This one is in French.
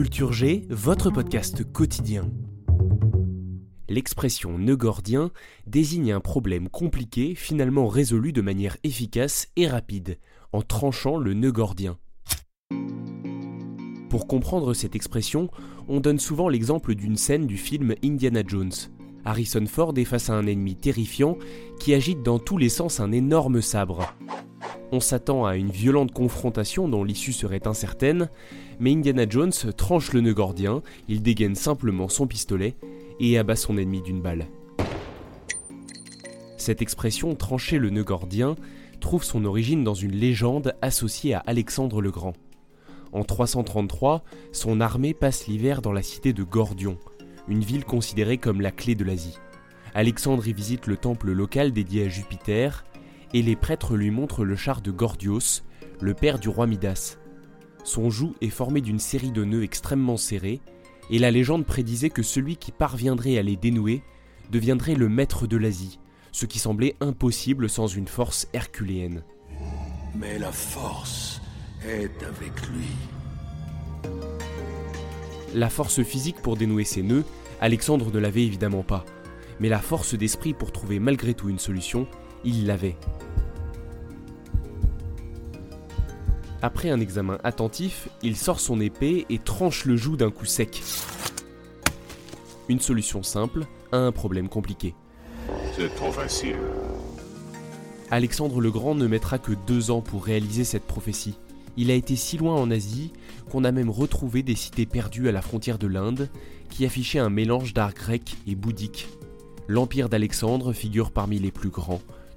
Culture G, votre podcast quotidien. L'expression nœud gordien désigne un problème compliqué finalement résolu de manière efficace et rapide, en tranchant le nœud gordien. Pour comprendre cette expression, on donne souvent l'exemple d'une scène du film Indiana Jones. Harrison Ford est face à un ennemi terrifiant qui agite dans tous les sens un énorme sabre. On s'attend à une violente confrontation dont l'issue serait incertaine, mais Indiana Jones tranche le nœud gordien, il dégaine simplement son pistolet et abat son ennemi d'une balle. Cette expression trancher le nœud gordien trouve son origine dans une légende associée à Alexandre le Grand. En 333, son armée passe l'hiver dans la cité de Gordion, une ville considérée comme la clé de l'Asie. Alexandre y visite le temple local dédié à Jupiter, et les prêtres lui montrent le char de Gordios, le père du roi Midas. Son joug est formé d'une série de nœuds extrêmement serrés, et la légende prédisait que celui qui parviendrait à les dénouer deviendrait le maître de l'Asie, ce qui semblait impossible sans une force herculéenne. Mais la force est avec lui. La force physique pour dénouer ses nœuds, Alexandre ne l'avait évidemment pas, mais la force d'esprit pour trouver malgré tout une solution, il l'avait. Après un examen attentif, il sort son épée et tranche le joug d'un coup sec. Une solution simple à un problème compliqué. C'est trop facile. Alexandre le Grand ne mettra que deux ans pour réaliser cette prophétie. Il a été si loin en Asie qu'on a même retrouvé des cités perdues à la frontière de l'Inde qui affichaient un mélange d'art grec et bouddhique. L'empire d'Alexandre figure parmi les plus grands